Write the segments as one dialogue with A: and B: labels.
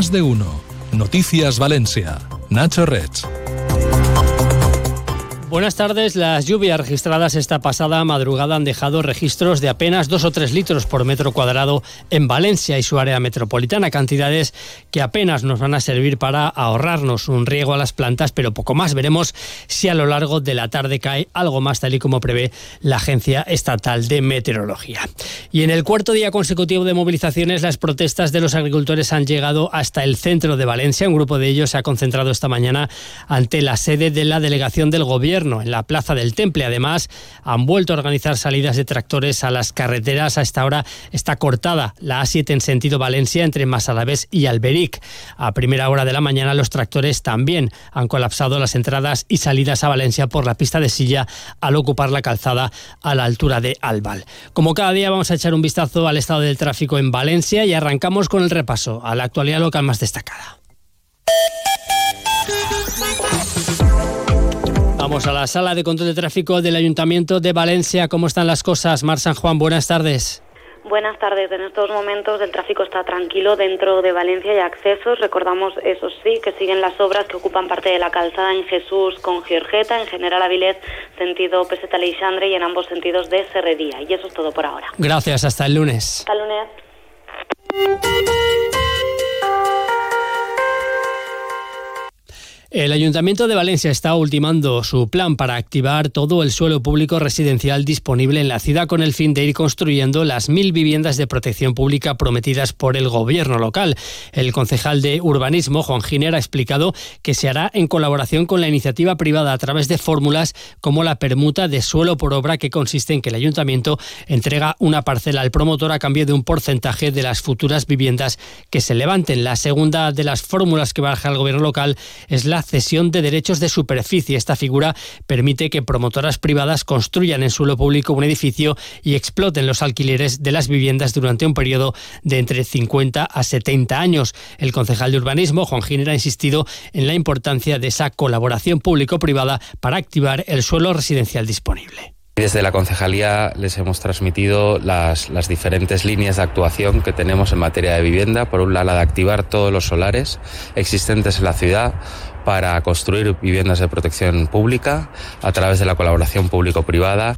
A: Más de uno. Noticias Valencia. Nacho Rech.
B: Buenas tardes. Las lluvias registradas esta pasada madrugada han dejado registros de apenas dos o tres litros por metro cuadrado en Valencia y su área metropolitana, cantidades que apenas nos van a servir para ahorrarnos un riego a las plantas, pero poco más. Veremos si a lo largo de la tarde cae algo más, tal y como prevé la Agencia Estatal de Meteorología. Y en el cuarto día consecutivo de movilizaciones, las protestas de los agricultores han llegado hasta el centro de Valencia. Un grupo de ellos se ha concentrado esta mañana ante la sede de la delegación del gobierno en la Plaza del Temple. Además, han vuelto a organizar salidas de tractores a las carreteras. A esta hora está cortada la A7 en sentido Valencia entre Masalavés y Alberic. A primera hora de la mañana los tractores también han colapsado las entradas y salidas a Valencia por la pista de silla al ocupar la calzada a la altura de Albal. Como cada día vamos a echar un vistazo al estado del tráfico en Valencia y arrancamos con el repaso a la actualidad local más destacada. Vamos a la sala de control de tráfico del Ayuntamiento de Valencia. ¿Cómo están las cosas? Mar San Juan, buenas tardes.
C: Buenas tardes. En estos momentos el tráfico está tranquilo dentro de Valencia y accesos. Recordamos, eso sí, que siguen las obras que ocupan parte de la calzada en Jesús con Giorgeta, en General Avilés, sentido Peseta Leixandre y en ambos sentidos de Serrería. Y eso es todo por ahora.
B: Gracias. Hasta el lunes.
C: Hasta el lunes.
B: El Ayuntamiento de Valencia está ultimando su plan para activar todo el suelo público residencial disponible en la ciudad con el fin de ir construyendo las mil viviendas de protección pública prometidas por el gobierno local. El concejal de urbanismo, Juan Giner, ha explicado que se hará en colaboración con la iniciativa privada a través de fórmulas como la permuta de suelo por obra que consiste en que el ayuntamiento entrega una parcela al promotor a cambio de un porcentaje de las futuras viviendas que se levanten. La segunda de las fórmulas que baja el gobierno local es la cesión de derechos de superficie. Esta figura permite que promotoras privadas construyan en suelo público un edificio y exploten los alquileres de las viviendas durante un periodo de entre 50 a 70 años. El concejal de urbanismo, Juan Giner, ha insistido en la importancia de esa colaboración público-privada para activar el suelo residencial disponible.
D: Desde la concejalía les hemos transmitido las, las, diferentes líneas de actuación que tenemos en materia de vivienda. Por un lado, la de activar todos los solares existentes en la ciudad para construir viviendas de protección pública a través de la colaboración público-privada.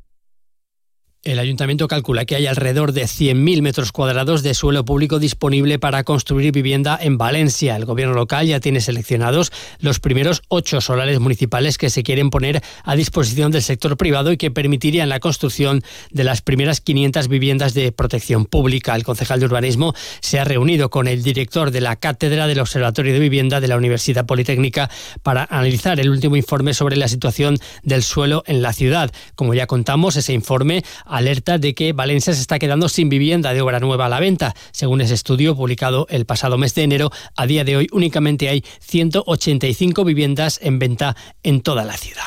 B: El ayuntamiento calcula que hay alrededor de 100.000 metros cuadrados de suelo público disponible para construir vivienda en Valencia. El gobierno local ya tiene seleccionados los primeros ocho solares municipales que se quieren poner a disposición del sector privado y que permitirían la construcción de las primeras 500 viviendas de protección pública. El concejal de urbanismo se ha reunido con el director de la cátedra del Observatorio de Vivienda de la Universidad Politécnica para analizar el último informe sobre la situación del suelo en la ciudad. Como ya contamos, ese informe alerta de que Valencia se está quedando sin vivienda de obra nueva a la venta. Según ese estudio publicado el pasado mes de enero, a día de hoy únicamente hay 185 viviendas en venta en toda la ciudad.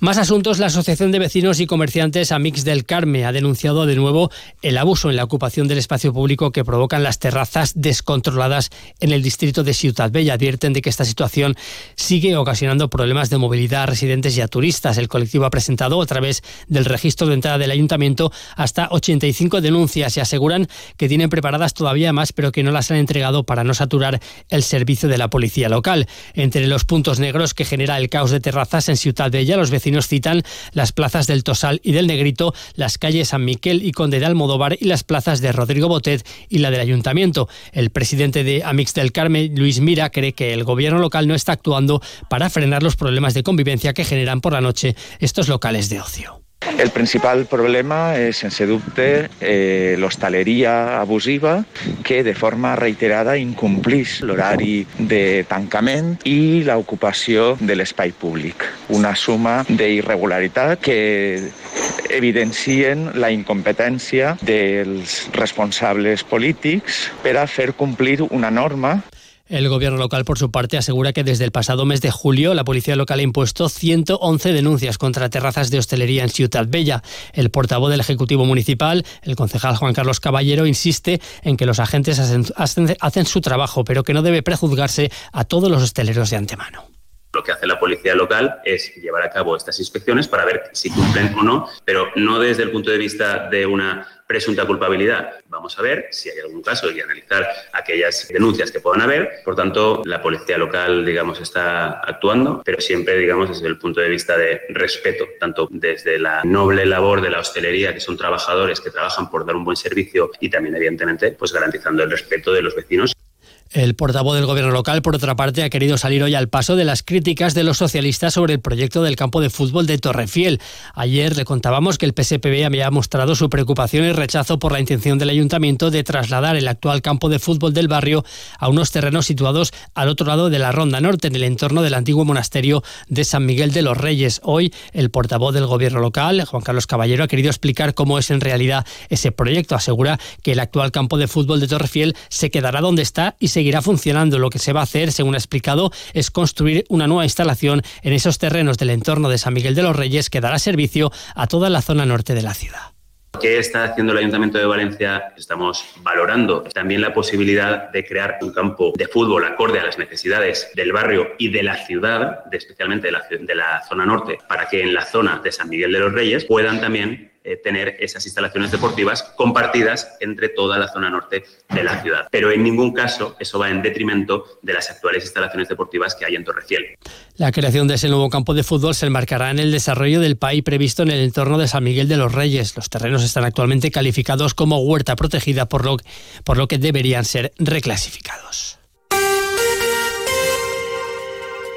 B: Más asuntos. La Asociación de Vecinos y Comerciantes Amix del Carme ha denunciado de nuevo el abuso en la ocupación del espacio público que provocan las terrazas descontroladas en el distrito de Ciutat Bella. Advierten de que esta situación sigue ocasionando problemas de movilidad a residentes y a turistas. El colectivo ha presentado a través del registro de entrada del ayuntamiento hasta 85 denuncias y aseguran que tienen preparadas todavía más, pero que no las han entregado para no saturar el servicio de la policía local. Entre los puntos negros que genera el caos de terrazas en Ciutat Bella, los vecinos nos citan las plazas del Tosal y del Negrito, las calles San Miquel y Conde de Almodóvar y las plazas de Rodrigo Botet y la del Ayuntamiento. El presidente de Amix del Carmen, Luis Mira, cree que el gobierno local no está actuando para frenar los problemas de convivencia que generan por la noche estos locales de ocio.
E: El principal problema és, sense dubte, eh, l'hostaleria abusiva que de forma reiterada incomplís l'horari de tancament i l'ocupació de l'espai públic. Una suma d'irregularitat que evidencien la incompetència dels responsables polítics per a fer complir una norma
B: El gobierno local, por su parte, asegura que desde el pasado mes de julio la policía local ha impuesto 111 denuncias contra terrazas de hostelería en Ciudad Bella. El portavoz del Ejecutivo Municipal, el concejal Juan Carlos Caballero, insiste en que los agentes hacen, hacen su trabajo, pero que no debe prejuzgarse a todos los hosteleros de antemano.
F: Lo que hace la policía local es llevar a cabo estas inspecciones para ver si cumplen o no, pero no desde el punto de vista de una presunta culpabilidad. Vamos a ver si hay algún caso y analizar aquellas denuncias que puedan haber. Por tanto, la policía local, digamos, está actuando, pero siempre, digamos, desde el punto de vista de respeto, tanto desde la noble labor de la hostelería, que son trabajadores que trabajan por dar un buen servicio y también, evidentemente, pues garantizando el respeto de los vecinos.
B: El portavoz del gobierno local, por otra parte, ha querido salir hoy al paso de las críticas de los socialistas sobre el proyecto del campo de fútbol de Torrefiel. Ayer le contábamos que el PSPB había mostrado su preocupación y rechazo por la intención del ayuntamiento de trasladar el actual campo de fútbol del barrio a unos terrenos situados al otro lado de la Ronda Norte, en el entorno del antiguo monasterio de San Miguel de los Reyes. Hoy, el portavoz del gobierno local, Juan Carlos Caballero, ha querido explicar cómo es en realidad ese proyecto. Asegura que el actual campo de fútbol de Torrefiel se quedará donde está y se seguirá funcionando. Lo que se va a hacer, según ha explicado, es construir una nueva instalación en esos terrenos del entorno de San Miguel de los Reyes que dará servicio a toda la zona norte de la ciudad.
F: ¿Qué está haciendo el Ayuntamiento de Valencia? Estamos valorando también la posibilidad de crear un campo de fútbol acorde a las necesidades del barrio y de la ciudad, especialmente de la, de la zona norte, para que en la zona de San Miguel de los Reyes puedan también eh, tener esas instalaciones deportivas compartidas entre toda la zona norte de la ciudad. Pero en ningún caso eso va en detrimento de las actuales instalaciones deportivas que hay en Torreciel.
B: La creación de ese nuevo campo de fútbol se enmarcará en el desarrollo del país previsto en el entorno de San Miguel de los Reyes. Los terrenos están actualmente calificados como huerta protegida, por lo, por lo que deberían ser reclasificados.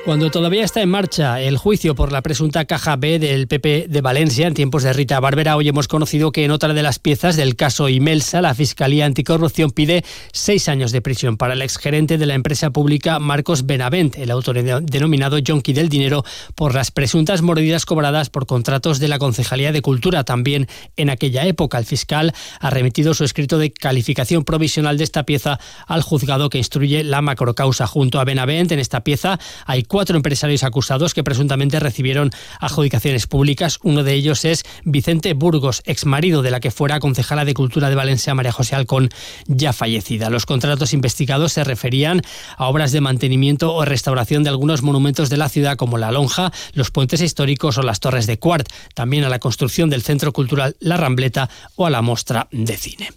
B: Cuando todavía está en marcha el juicio por la presunta caja B del PP de Valencia en tiempos de Rita Barbera, hoy hemos conocido que en otra de las piezas del caso Imelsa, la Fiscalía Anticorrupción pide seis años de prisión para el exgerente de la empresa pública Marcos Benavent, el autor denominado Jonqui del Dinero, por las presuntas mordidas cobradas por contratos de la Concejalía de Cultura. También en aquella época el fiscal ha remitido su escrito de calificación provisional de esta pieza al juzgado que instruye la macrocausa. Junto a Benavent en esta pieza hay cuatro empresarios acusados que presuntamente recibieron adjudicaciones públicas. Uno de ellos es Vicente Burgos, ex marido de la que fuera concejala de Cultura de Valencia, María José Alcón, ya fallecida. Los contratos investigados se referían a obras de mantenimiento o restauración de algunos monumentos de la ciudad como la Lonja, los puentes históricos o las torres de Cuart, también a la construcción del Centro Cultural La Rambleta o a la Mostra de Cine.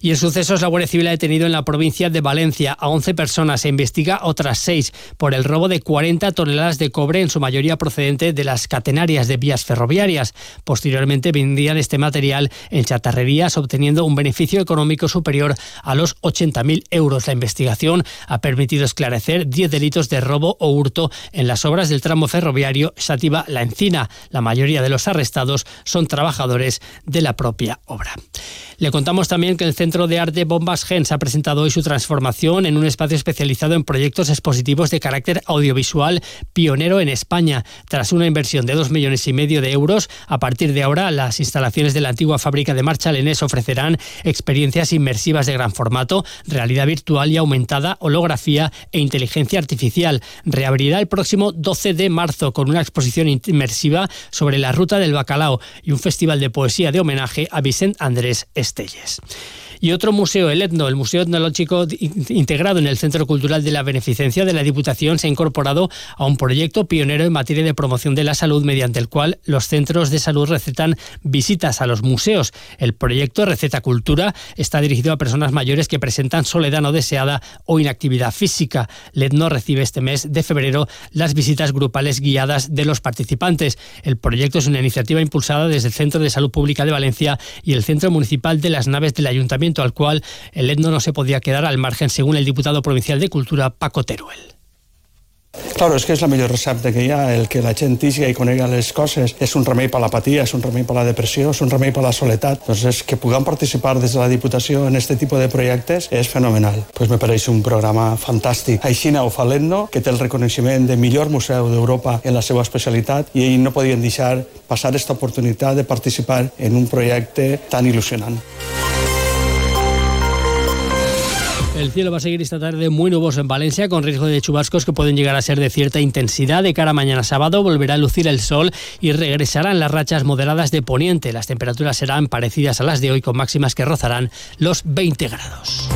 B: Y en sucesos, la Guardia Civil ha detenido en la provincia de Valencia a 11 personas e investiga otras 6 por el robo de 40 toneladas de cobre, en su mayoría procedente de las catenarias de vías ferroviarias. Posteriormente vendían este material en chatarrerías, obteniendo un beneficio económico superior a los 80.000 euros. La investigación ha permitido esclarecer 10 delitos de robo o hurto en las obras del tramo ferroviario Sativa-La Encina. La mayoría de los arrestados son trabajadores de la propia obra. Le contamos también que el Centro de Arte Bombas Gens ha presentado hoy su transformación en un espacio especializado en proyectos expositivos de carácter audiovisual pionero en España. Tras una inversión de dos millones y medio de euros, a partir de ahora las instalaciones de la antigua fábrica de marcha Lenés ofrecerán experiencias inmersivas de gran formato, realidad virtual y aumentada, holografía e inteligencia artificial. Reabrirá el próximo 12 de marzo con una exposición inmersiva sobre la ruta del bacalao y un festival de poesía de homenaje a Vicente Andrés Estelles. Y otro museo, el Etno, el Museo Etnológico integrado en el Centro Cultural de la Beneficencia de la Diputación, se ha incorporado a un proyecto pionero en materia de promoción de la salud mediante el cual los centros de salud recetan visitas a los museos. El proyecto Receta Cultura está dirigido a personas mayores que presentan soledad no deseada o inactividad física. El Etno recibe este mes de febrero las visitas grupales guiadas de los participantes. El proyecto es una iniciativa impulsada desde el Centro de Salud Pública de Valencia y el Centro Municipal de las Naves del Ayuntamiento al cual el etno no se podía quedar al margen, según el diputado provincial de Cultura, Paco Teruel.
G: Claro, és que és la millor recepta que hi ha, el que la gent tigui i conegui les coses. És un remei per l'apatia, és un remei per la depressió, és un remei per la soledat. Doncs que puguem participar des de la Diputació en aquest tipus de projectes és fenomenal. Pues me pareix un programa fantàstic. Aixina ho fa l'Etno, que té el reconeixement de millor museu d'Europa en la seva especialitat i ells no podien deixar passar aquesta oportunitat de participar en un projecte tan il·lusionant.
B: El cielo va a seguir esta tarde muy nuboso en Valencia, con riesgo de chubascos que pueden llegar a ser de cierta intensidad. De cara a mañana sábado volverá a lucir el sol y regresarán las rachas moderadas de poniente. Las temperaturas serán parecidas a las de hoy, con máximas que rozarán los 20 grados.